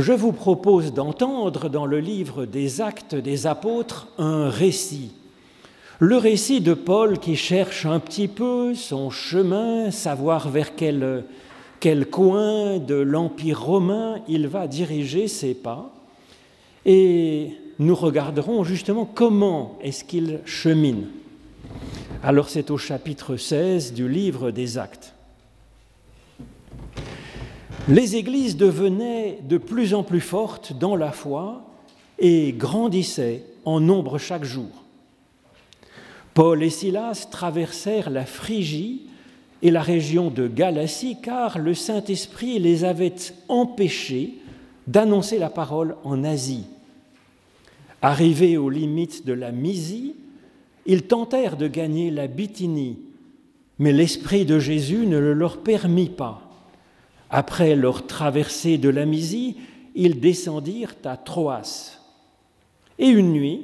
je vous propose d'entendre dans le livre des actes des apôtres un récit. Le récit de Paul qui cherche un petit peu son chemin, savoir vers quel, coin de l'Empire romain il va diriger ses pas. Et nous regarderons justement comment est-ce qu'il chemine. Alors c'est au chapitre 16 du livre des actes. Les églises devenaient de plus en plus fortes dans la foi et grandissaient en nombre chaque jour. Paul et Silas traversèrent la Phrygie et la région de Galatie car le Saint-Esprit les avait empêchés d'annoncer la parole en Asie. Arrivés aux limites de la Mysie, ils tentèrent de gagner la Bithynie, mais l'Esprit de Jésus ne le leur permit pas. Après leur traversée de la Mysie, ils descendirent à Troas. Et une nuit,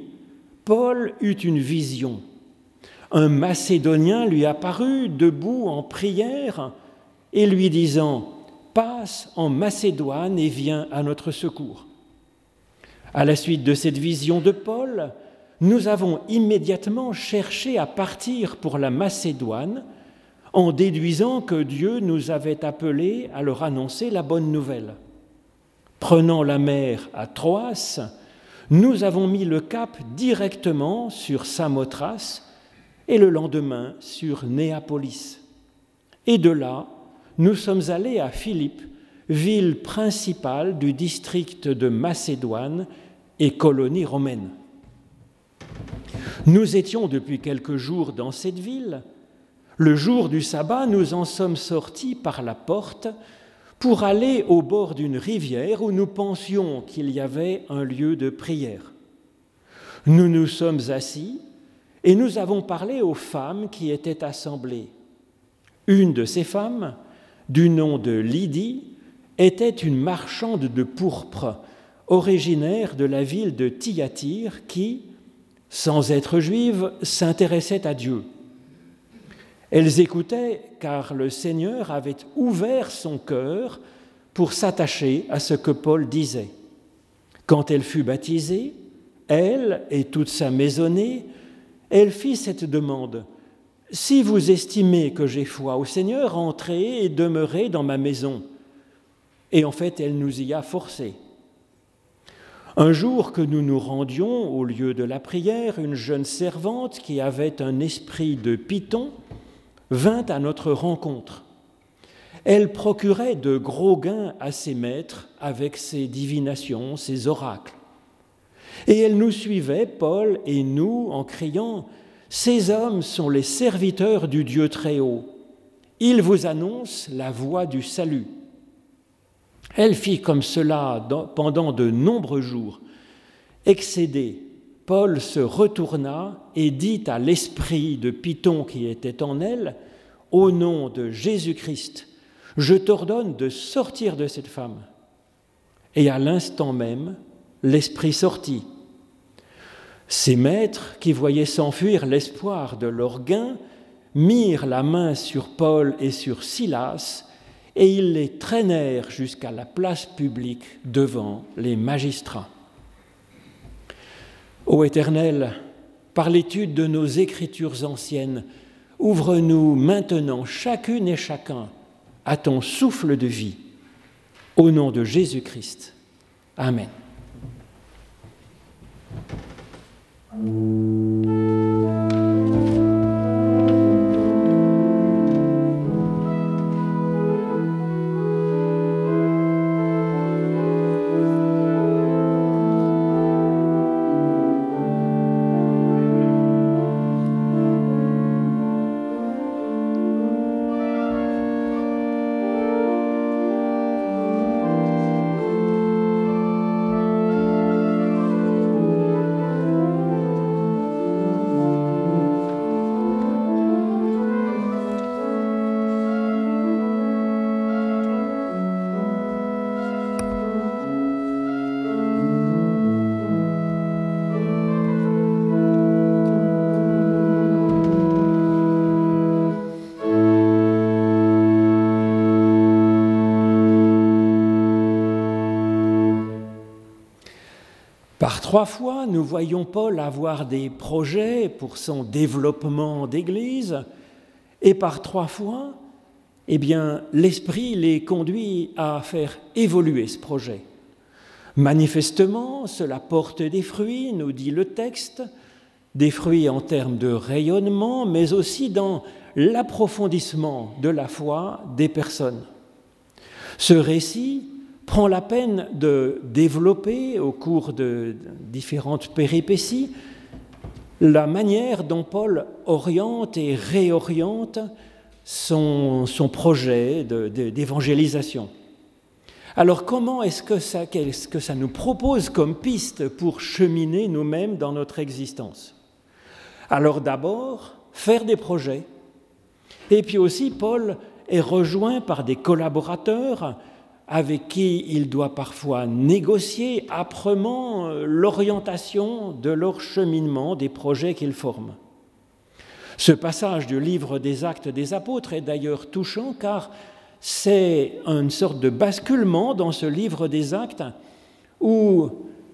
Paul eut une vision. Un Macédonien lui apparut debout en prière et lui disant Passe en Macédoine et viens à notre secours. À la suite de cette vision de Paul, nous avons immédiatement cherché à partir pour la Macédoine en déduisant que Dieu nous avait appelés à leur annoncer la bonne nouvelle. Prenant la mer à Troas, nous avons mis le cap directement sur Samothrace et le lendemain sur Néapolis. Et de là, nous sommes allés à Philippe, ville principale du district de Macédoine et colonie romaine. Nous étions depuis quelques jours dans cette ville. Le jour du sabbat, nous en sommes sortis par la porte pour aller au bord d'une rivière où nous pensions qu'il y avait un lieu de prière. Nous nous sommes assis et nous avons parlé aux femmes qui étaient assemblées. Une de ces femmes, du nom de Lydie, était une marchande de pourpre, originaire de la ville de Thyatire, qui, sans être juive, s'intéressait à Dieu. Elles écoutaient car le Seigneur avait ouvert son cœur pour s'attacher à ce que Paul disait. Quand elle fut baptisée, elle et toute sa maisonnée, elle fit cette demande. Si vous estimez que j'ai foi au Seigneur, entrez et demeurez dans ma maison. Et en fait, elle nous y a forcés. Un jour que nous nous rendions au lieu de la prière, une jeune servante qui avait un esprit de python vint à notre rencontre. Elle procurait de gros gains à ses maîtres avec ses divinations, ses oracles. Et elle nous suivait, Paul et nous, en criant, Ces hommes sont les serviteurs du Dieu très haut. Ils vous annoncent la voie du salut. Elle fit comme cela pendant de nombreux jours. Excédé, Paul se retourna et dit à l'esprit de Python qui était en elle, Au nom de Jésus-Christ, je t'ordonne de sortir de cette femme. Et à l'instant même, l'esprit sortit. Ses maîtres, qui voyaient s'enfuir l'espoir de leur gain, mirent la main sur Paul et sur Silas et ils les traînèrent jusqu'à la place publique devant les magistrats. Ô Éternel, par l'étude de nos écritures anciennes, ouvre-nous maintenant chacune et chacun à ton souffle de vie. Au nom de Jésus-Christ. Amen. Par trois fois, nous voyons Paul avoir des projets pour son développement d'Église, et par trois fois, eh bien, l'Esprit les conduit à faire évoluer ce projet. Manifestement, cela porte des fruits, nous dit le texte, des fruits en termes de rayonnement, mais aussi dans l'approfondissement de la foi des personnes. Ce récit prend la peine de développer au cours de différentes péripéties la manière dont Paul oriente et réoriente son, projet d'évangélisation. Alors comment est-ce que, ça, est-ce que ça nous propose comme piste pour cheminer nous-mêmes dans notre existence? Alors d'abord, faire des projets. Et puis aussi, Paul est rejoint par des collaborateurs avec qui il doit parfois négocier âprement euh, l'orientation de leur cheminement des projets qu'ils forment. Ce passage du livre des actes des apôtres est d'ailleurs touchant car c'est une sorte de basculement dans ce livre des actes où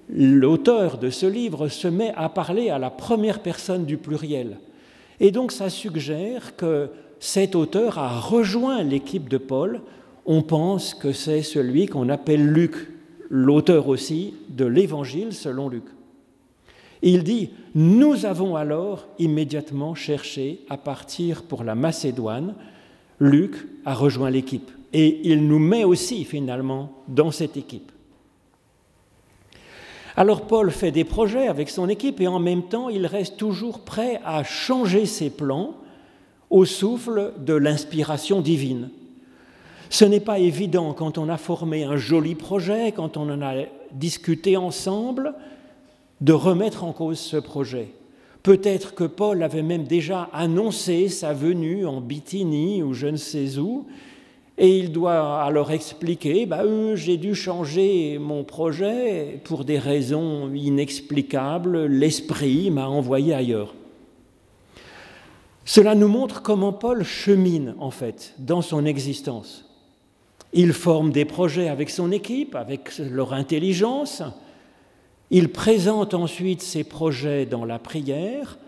l'auteur de ce livre se met à parler à la première personne du pluriel. Et donc ça suggère que cet auteur a rejoint l'équipe de Paul on pense que c'est celui qu'on appelle Luc, l'auteur aussi de l'Évangile selon Luc. Il dit, nous avons alors immédiatement cherché à partir pour la Macédoine. Luc a rejoint l'équipe et il nous met aussi finalement dans cette équipe. Alors Paul fait des projets avec son équipe et en même temps il reste toujours prêt à changer ses plans au souffle de l'inspiration divine. Ce n'est pas évident quand on a formé un joli projet, quand on en a discuté ensemble, de remettre en cause ce projet. Peut-être que Paul avait même déjà annoncé sa venue en Bithynie ou je ne sais où, et il doit alors expliquer, bah, euh, j'ai dû changer mon projet pour des raisons inexplicables, l'esprit m'a envoyé ailleurs. Cela nous montre comment Paul chemine en fait dans son existence. Il forme des projets avec son équipe, avec leur intelligence. Il présente ensuite ses projets dans la prière,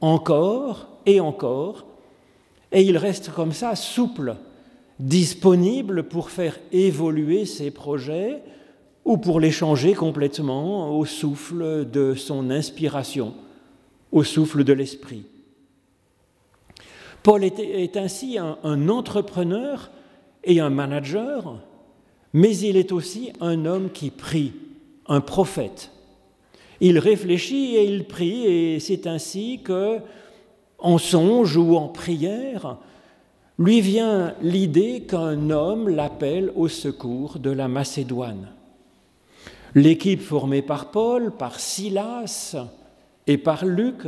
encore et encore, et il reste comme ça souple, disponible pour faire évoluer ses projets ou pour les changer complètement au souffle de son inspiration, au souffle de l'esprit. Paul est, ainsi un entrepreneur et un manager, mais il est aussi un homme qui prie, un prophète. Il réfléchit et il prie, et c'est ainsi que, en songe ou en prière, lui vient l'idée qu'un homme l'appelle au secours de la Macédoine. L'équipe formée par Paul, par Silas et par Luc,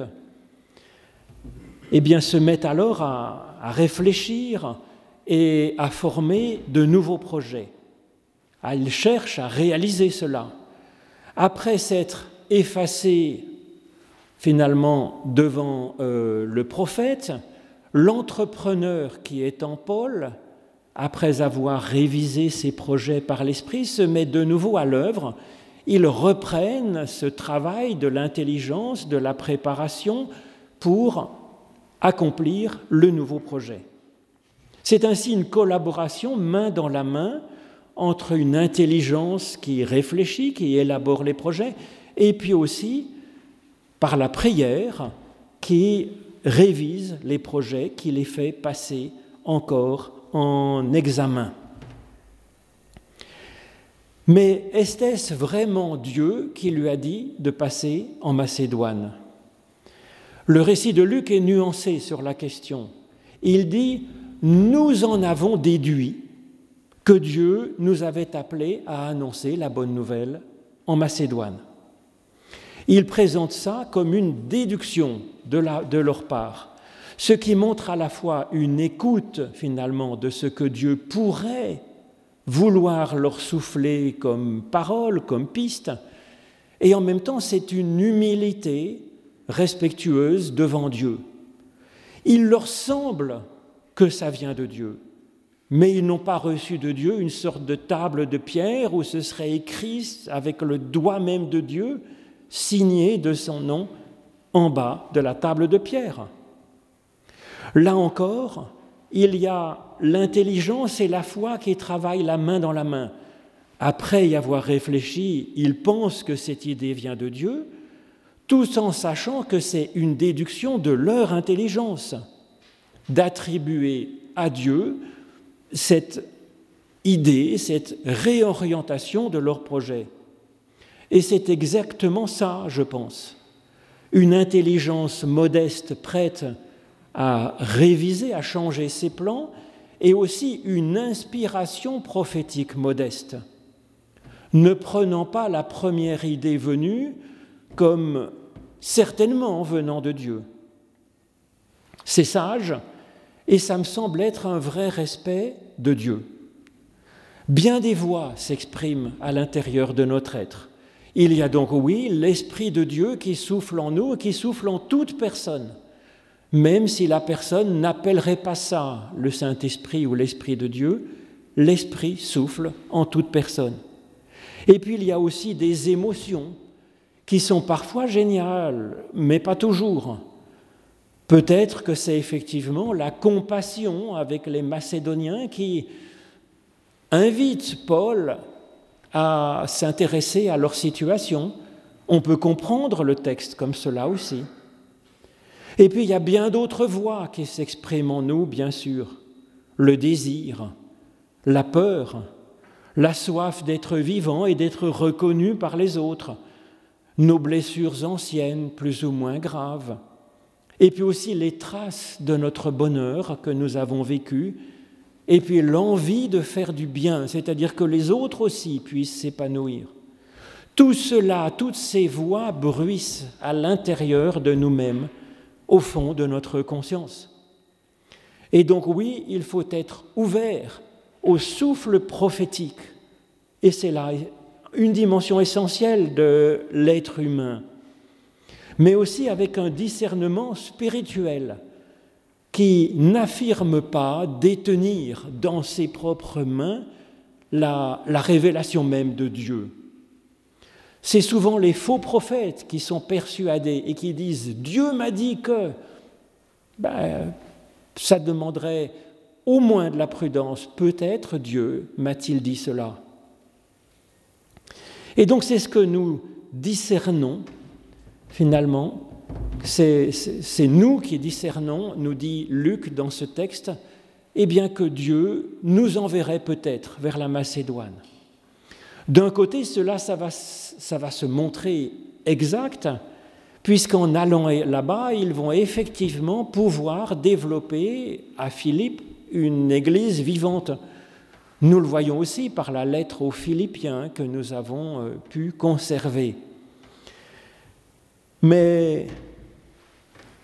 eh se met alors à, à réfléchir et à former de nouveaux projets. Elle cherche à réaliser cela. Après s'être effacé finalement devant euh, le prophète, l'entrepreneur qui est en Paul, après avoir révisé ses projets par l'Esprit, se met de nouveau à l'œuvre. Ils reprennent ce travail de l'intelligence, de la préparation pour accomplir le nouveau projet. C'est ainsi une collaboration main dans la main entre une intelligence qui réfléchit, qui élabore les projets, et puis aussi par la prière qui révise les projets, qui les fait passer encore en examen. Mais est-ce vraiment Dieu qui lui a dit de passer en Macédoine? Le récit de Luc est nuancé sur la question. Il dit nous en avons déduit que Dieu nous avait appelés à annoncer la bonne nouvelle en Macédoine. Il présente ça comme une déduction de, de, leur part, ce qui montre à la fois une écoute finalement de ce que Dieu pourrait vouloir leur souffler comme parole, comme piste, et en même temps c'est une humilité respectueuse devant Dieu. Il leur semble que ça vient de Dieu. Mais ils n'ont pas reçu de Dieu une sorte de table de pierre où ce serait écrit avec le doigt même de Dieu signé de son nom en bas de la table de pierre. Là encore, il y a l'intelligence et la foi qui travaillent la main dans la main. Après y avoir réfléchi, ils pensent que cette idée vient de Dieu, tout en sachant que c'est une déduction de leur intelligence, d'attribuer à Dieu cette idée, cette réorientation de leur projet. Et c'est exactement ça, je pense. Une intelligence modeste prête à réviser, à changer ses plans, et aussi une inspiration prophétique modeste, ne prenant pas la première idée venue comme certainement venant de Dieu. C'est sage, et ça me semble être un vrai respect de Dieu. Bien des voix s'expriment à l'intérieur de notre être. Il y a donc, oui, l'Esprit de Dieu qui souffle en nous et qui souffle en toute personne, même si la personne n'appellerait pas ça le Saint-Esprit ou l'Esprit de Dieu, l'Esprit souffle en toute personne. Et puis il y a aussi des émotions qui sont parfois géniales, mais pas toujours. Peut-être que c'est effectivement la compassion avec les Macédoniens qui invite Paul à s'intéresser à leur situation. On peut comprendre le texte comme cela aussi. Et puis il y a bien d'autres voix qui s'expriment en nous, bien sûr. Le désir, la peur, la soif d'être vivant et d'être reconnu par les autres, nos blessures anciennes plus ou moins graves, et puis aussi les traces de notre bonheur que nous avons vécu et puis l'envie de faire du bien, c'est-à-dire que les autres aussi puissent s'épanouir. Tout cela, toutes ces voix bruissent à l'intérieur de nous-mêmes, au fond de notre conscience. Et donc oui, il faut être ouvert au souffle prophétique. Et c'est là une dimension essentielle de l'être humain, mais aussi avec un discernement spirituel qui n'affirme pas détenir dans ses propres mains la, révélation même de Dieu. C'est souvent les faux prophètes qui sont persuadés et qui disent Dieu m'a dit que. Ben, ça demanderait au moins de la prudence. Peut-être Dieu m'a-t-il dit cela. Et donc c'est ce que nous discernons finalement c'est nous qui discernons, nous dit Luc dans ce texte, et bien que Dieu nous enverrait peut-être vers la Macédoine. D'un côté, cela, ça va, va se montrer exact, puisqu'en allant là-bas, ils vont effectivement pouvoir développer à Philippe une église vivante. Nous le voyons aussi par la lettre aux Philippiens que nous avons euh, pu conserver. Mais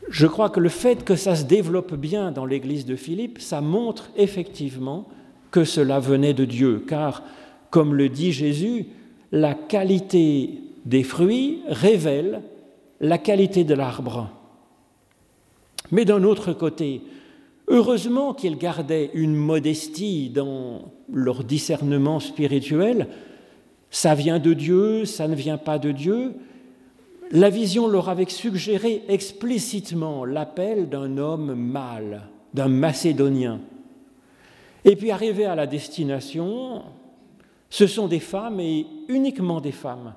je crois que le fait que ça se développe bien dans l'église de Philippe, ça montre effectivement que cela venait de Dieu, car, comme le dit Jésus, la qualité des fruits révèle la qualité de l'arbre. Mais d'un autre côté, heureusement qu'ils gardaient une modestie dans leur discernement spirituel, ça vient de Dieu, ça ne vient pas de Dieu, la vision leur avait suggéré explicitement l'appel d'un homme mâle, d'un Macédonien. Et puis arrivé à la destination, ce sont des femmes et uniquement des femmes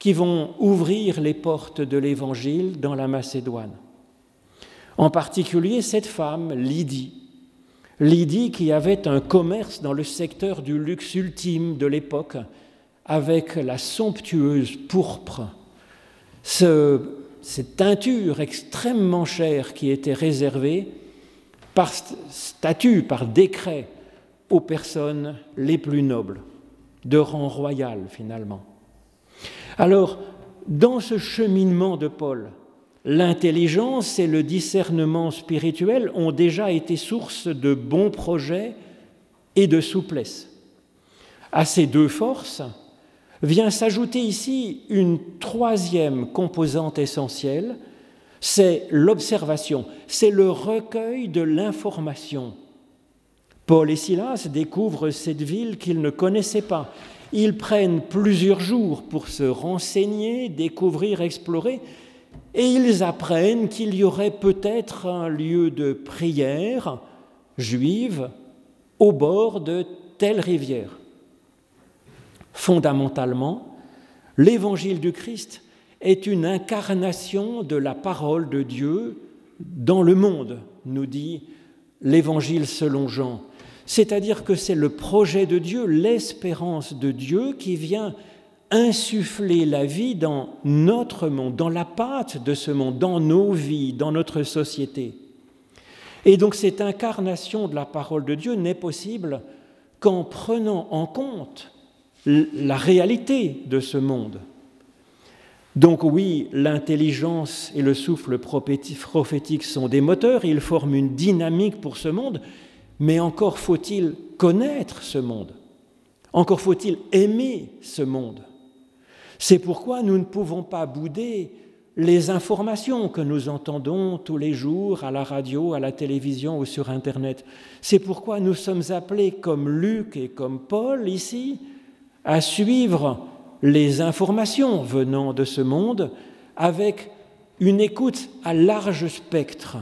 qui vont ouvrir les portes de l'Évangile dans la Macédoine. En particulier cette femme, Lydie. Lydie qui avait un commerce dans le secteur du luxe ultime de l'époque avec la somptueuse pourpre cette teinture extrêmement chère qui était réservée par statut, par décret, aux personnes les plus nobles, de rang royal finalement. Alors, dans ce cheminement de Paul, l'intelligence et le discernement spirituel ont déjà été source de bons projets et de souplesse. À ces deux forces, vient s'ajouter ici une troisième composante essentielle, c'est l'observation, c'est le recueil de l'information. Paul et Silas découvrent cette ville qu'ils ne connaissaient pas Ils prennent plusieurs jours pour se renseigner, découvrir, explorer, et ils apprennent qu'il y aurait peut-être un lieu de prière juive au bord de telle rivière. Fondamentalement, l'évangile du Christ est une incarnation de la parole de Dieu dans le monde, nous dit l'évangile selon Jean. C'est-à-dire que c'est le projet de Dieu, l'espérance de Dieu qui vient insuffler la vie dans notre monde, dans la pâte de ce monde, dans nos vies, dans notre société. Et donc cette incarnation de la parole de Dieu n'est possible qu'en prenant en compte la réalité de ce monde. Donc oui, l'intelligence et le souffle prophétique sont des moteurs, ils forment une dynamique pour ce monde, mais encore faut-il connaître ce monde, encore faut-il aimer ce monde. C'est pourquoi nous ne pouvons pas bouder les informations que nous entendons tous les jours à la radio, à la télévision ou sur Internet. C'est pourquoi nous sommes appelés, comme Luc et comme Paul ici, à suivre les informations venant de ce monde avec une écoute à large spectre,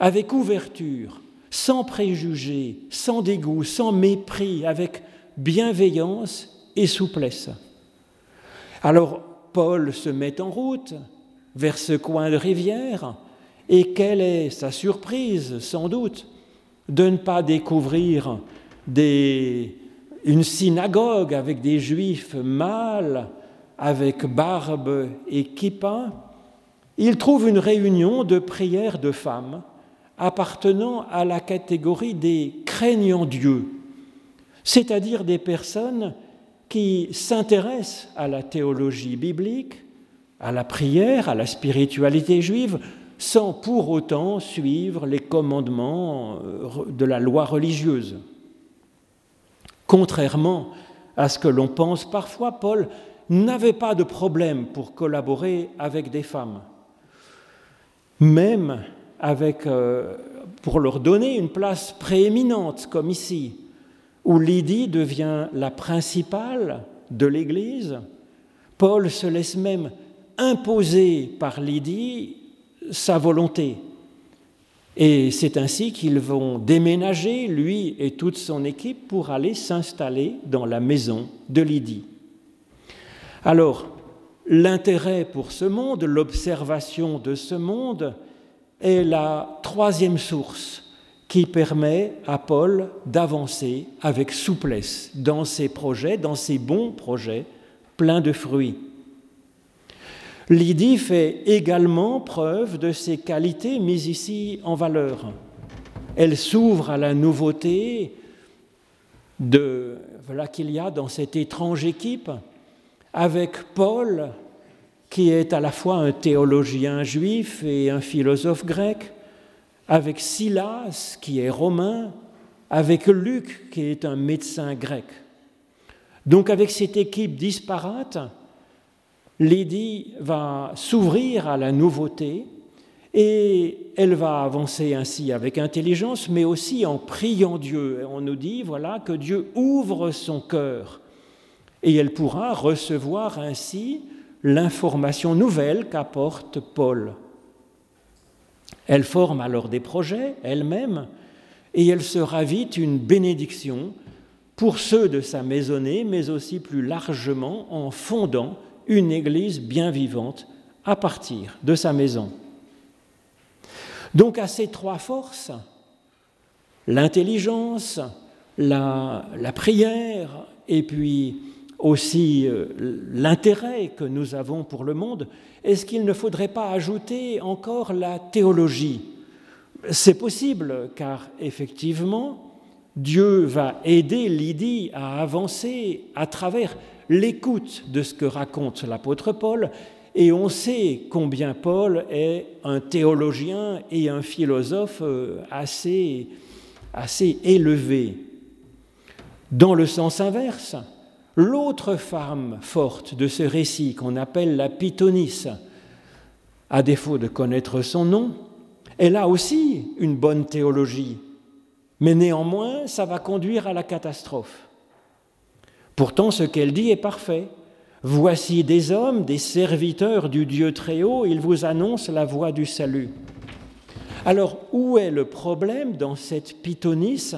avec ouverture, sans préjugés, sans dégoût, sans mépris, avec bienveillance et souplesse. Alors Paul se met en route vers ce coin de rivière, et quelle est sa surprise, sans doute, de ne pas découvrir des une synagogue avec des juifs mâles, avec barbe et kippa, il trouve une réunion de prières de femmes appartenant à la catégorie des craignants Dieu, c'est-à-dire des personnes qui s'intéressent à la théologie biblique, à la prière, à la spiritualité juive, sans pour autant suivre les commandements euh, de la loi religieuse. Contrairement à ce que l'on pense parfois, Paul n'avait pas de problème pour collaborer avec des femmes, même avec, euh, pour leur donner une place prééminente, comme ici, où Lydie devient la principale de l'Église. Paul se laisse même imposer par Lydie sa volonté. Et c'est ainsi qu'ils vont déménager, lui et toute son équipe, pour aller s'installer dans la maison de Lydie. Alors, l'intérêt pour ce monde, l'observation de ce monde, est la troisième source qui permet à Paul d'avancer avec souplesse dans ses projets, dans ses bons projets, pleins de fruits. Lydie fait également preuve de ses qualités mises ici en valeur. Elle s'ouvre à la nouveauté de voilà qu'il y a dans cette étrange équipe avec Paul qui est à la fois un théologien juif et un philosophe grec, avec Silas qui est romain, avec Luc qui est un médecin grec. Donc avec cette équipe disparate, Lydie va s'ouvrir à la nouveauté et elle va avancer ainsi avec intelligence, mais aussi en priant Dieu. On nous dit, voilà, que Dieu ouvre son cœur et elle pourra recevoir ainsi l'information nouvelle qu'apporte Paul. Elle forme alors des projets elle-même et elle sera vite une bénédiction pour ceux de sa maisonnée, mais aussi plus largement en fondant une Église bien vivante à partir de sa maison. Donc à ces trois forces, l'intelligence, la, prière et puis aussi euh, l'intérêt que nous avons pour le monde, est-ce qu'il ne faudrait pas ajouter encore la théologie? C'est possible car effectivement, Dieu va aider Lydie à avancer à travers l'écoute de ce que raconte l'apôtre Paul, et on sait combien Paul est un théologien et un philosophe euh, assez, assez élevé. Dans le sens inverse, l'autre femme forte de ce récit qu'on appelle la Pythonisse, à défaut de connaître son nom, elle a aussi une bonne théologie, mais néanmoins ça va conduire à la catastrophe. Pourtant, ce qu'elle dit est parfait. Voici des hommes, des serviteurs du Dieu très haut, ils vous annoncent la voie du salut. Alors, où est le problème dans cette pythonisse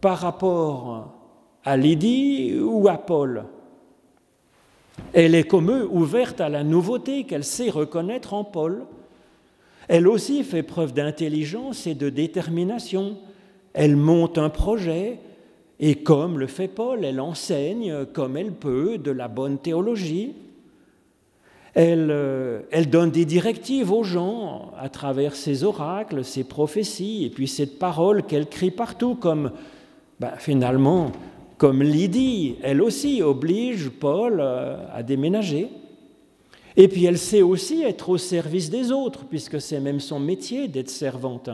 par rapport à Lydie ou à Paul? Elle est comme eux ouverte à la nouveauté qu'elle sait reconnaître en Paul. Elle aussi fait preuve d'intelligence et de détermination. Elle monte un projet, et comme le fait Paul, elle enseigne comme elle peut de la bonne théologie. Elle, euh, elle, donne des directives aux gens à travers ses oracles, ses prophéties, et puis cette parole qu'elle crie partout, comme ben, finalement, comme Lydie, elle aussi oblige Paul euh, à déménager. Et puis elle sait aussi être au service des autres, puisque c'est même son métier d'être servante.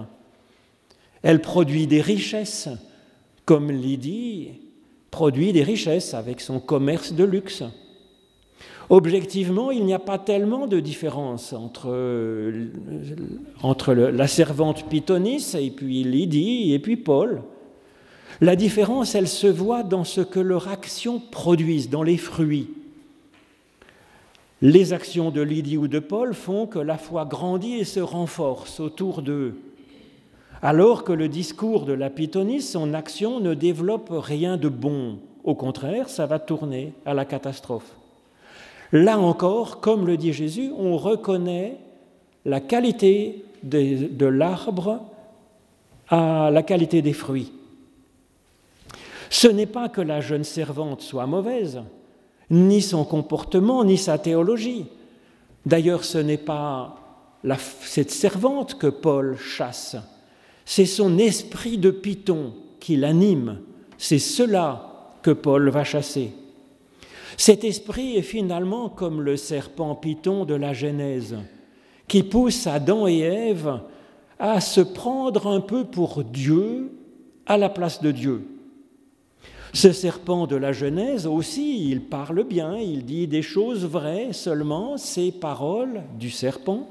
Elle produit des richesses comme Lydie produit des richesses avec son commerce de luxe. Objectivement, il n'y a pas tellement de différence entre, entre la servante Pythonis et puis Lydie et puis Paul. La différence, elle se voit dans ce que leur action produisent, dans les fruits. Les actions de Lydie ou de Paul font que la foi grandit et se renforce autour d'eux alors que le discours de la Pythonie, son action ne développe rien de bon. Au contraire, ça va tourner à la catastrophe. Là encore, comme le dit Jésus, on reconnaît la qualité de, l'arbre à la qualité des fruits. Ce n'est pas que la jeune servante soit mauvaise, ni son comportement, ni sa théologie. D'ailleurs, ce n'est pas cette servante que Paul chasse, c'est son esprit de python qui l'anime. C'est cela que Paul va chasser. Cet esprit est finalement comme le serpent python de la Genèse, qui pousse Adam et Ève à se prendre un peu pour Dieu à la place de Dieu. Ce serpent de la Genèse aussi, il parle bien, il dit des choses vraies, seulement ces paroles du serpent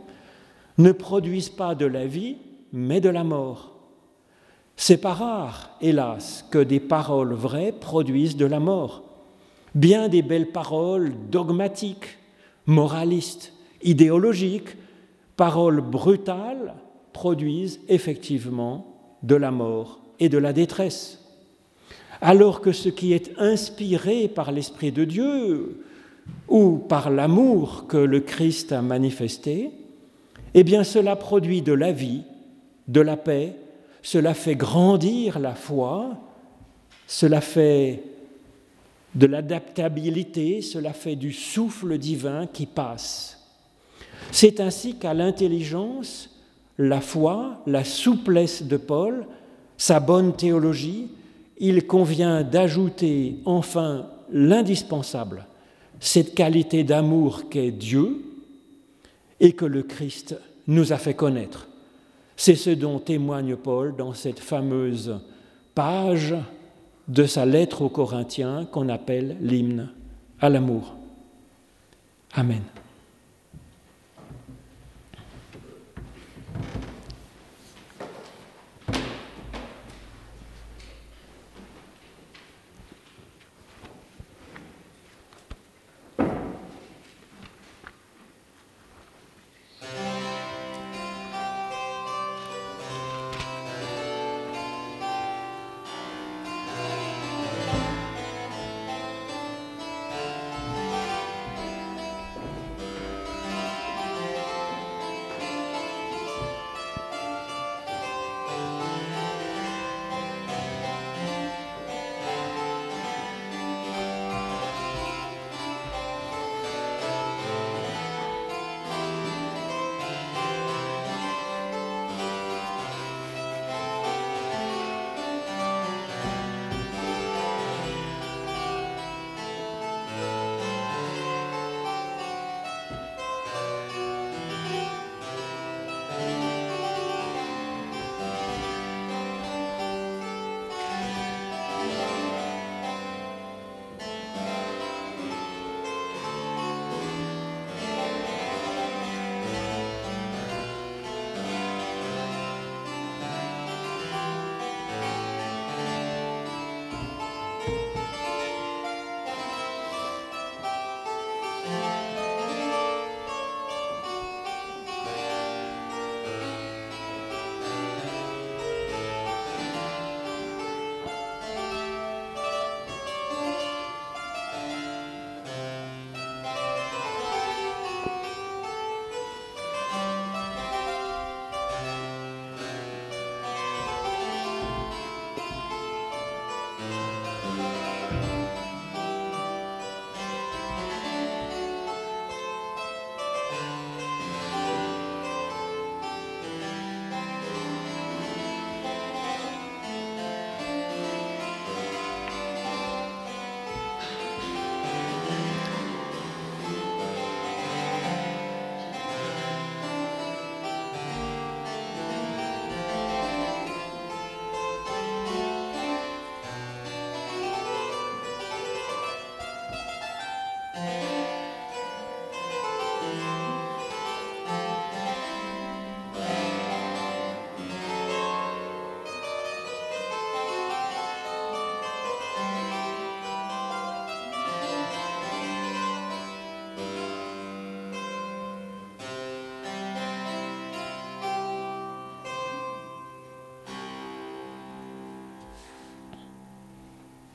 ne produisent pas de la vie, mais de la mort. C'est pas rare, hélas, que des paroles vraies produisent de la mort. Bien des belles paroles dogmatiques, moralistes, idéologiques, paroles brutales produisent effectivement de la mort et de la détresse. Alors que ce qui est inspiré par l'Esprit de Dieu ou par l'amour que le Christ a manifesté, eh bien cela produit de la vie, de la paix, cela fait grandir la foi, cela fait de l'adaptabilité, cela fait du souffle divin qui passe. C'est ainsi qu'à l'intelligence, la foi, la souplesse de Paul, sa bonne théologie, il convient d'ajouter enfin l'indispensable, cette qualité d'amour qu'est Dieu et que le Christ nous a fait connaître. C'est ce dont témoigne Paul dans cette fameuse page de sa lettre aux Corinthiens qu'on appelle l'hymne à l'amour. Amen.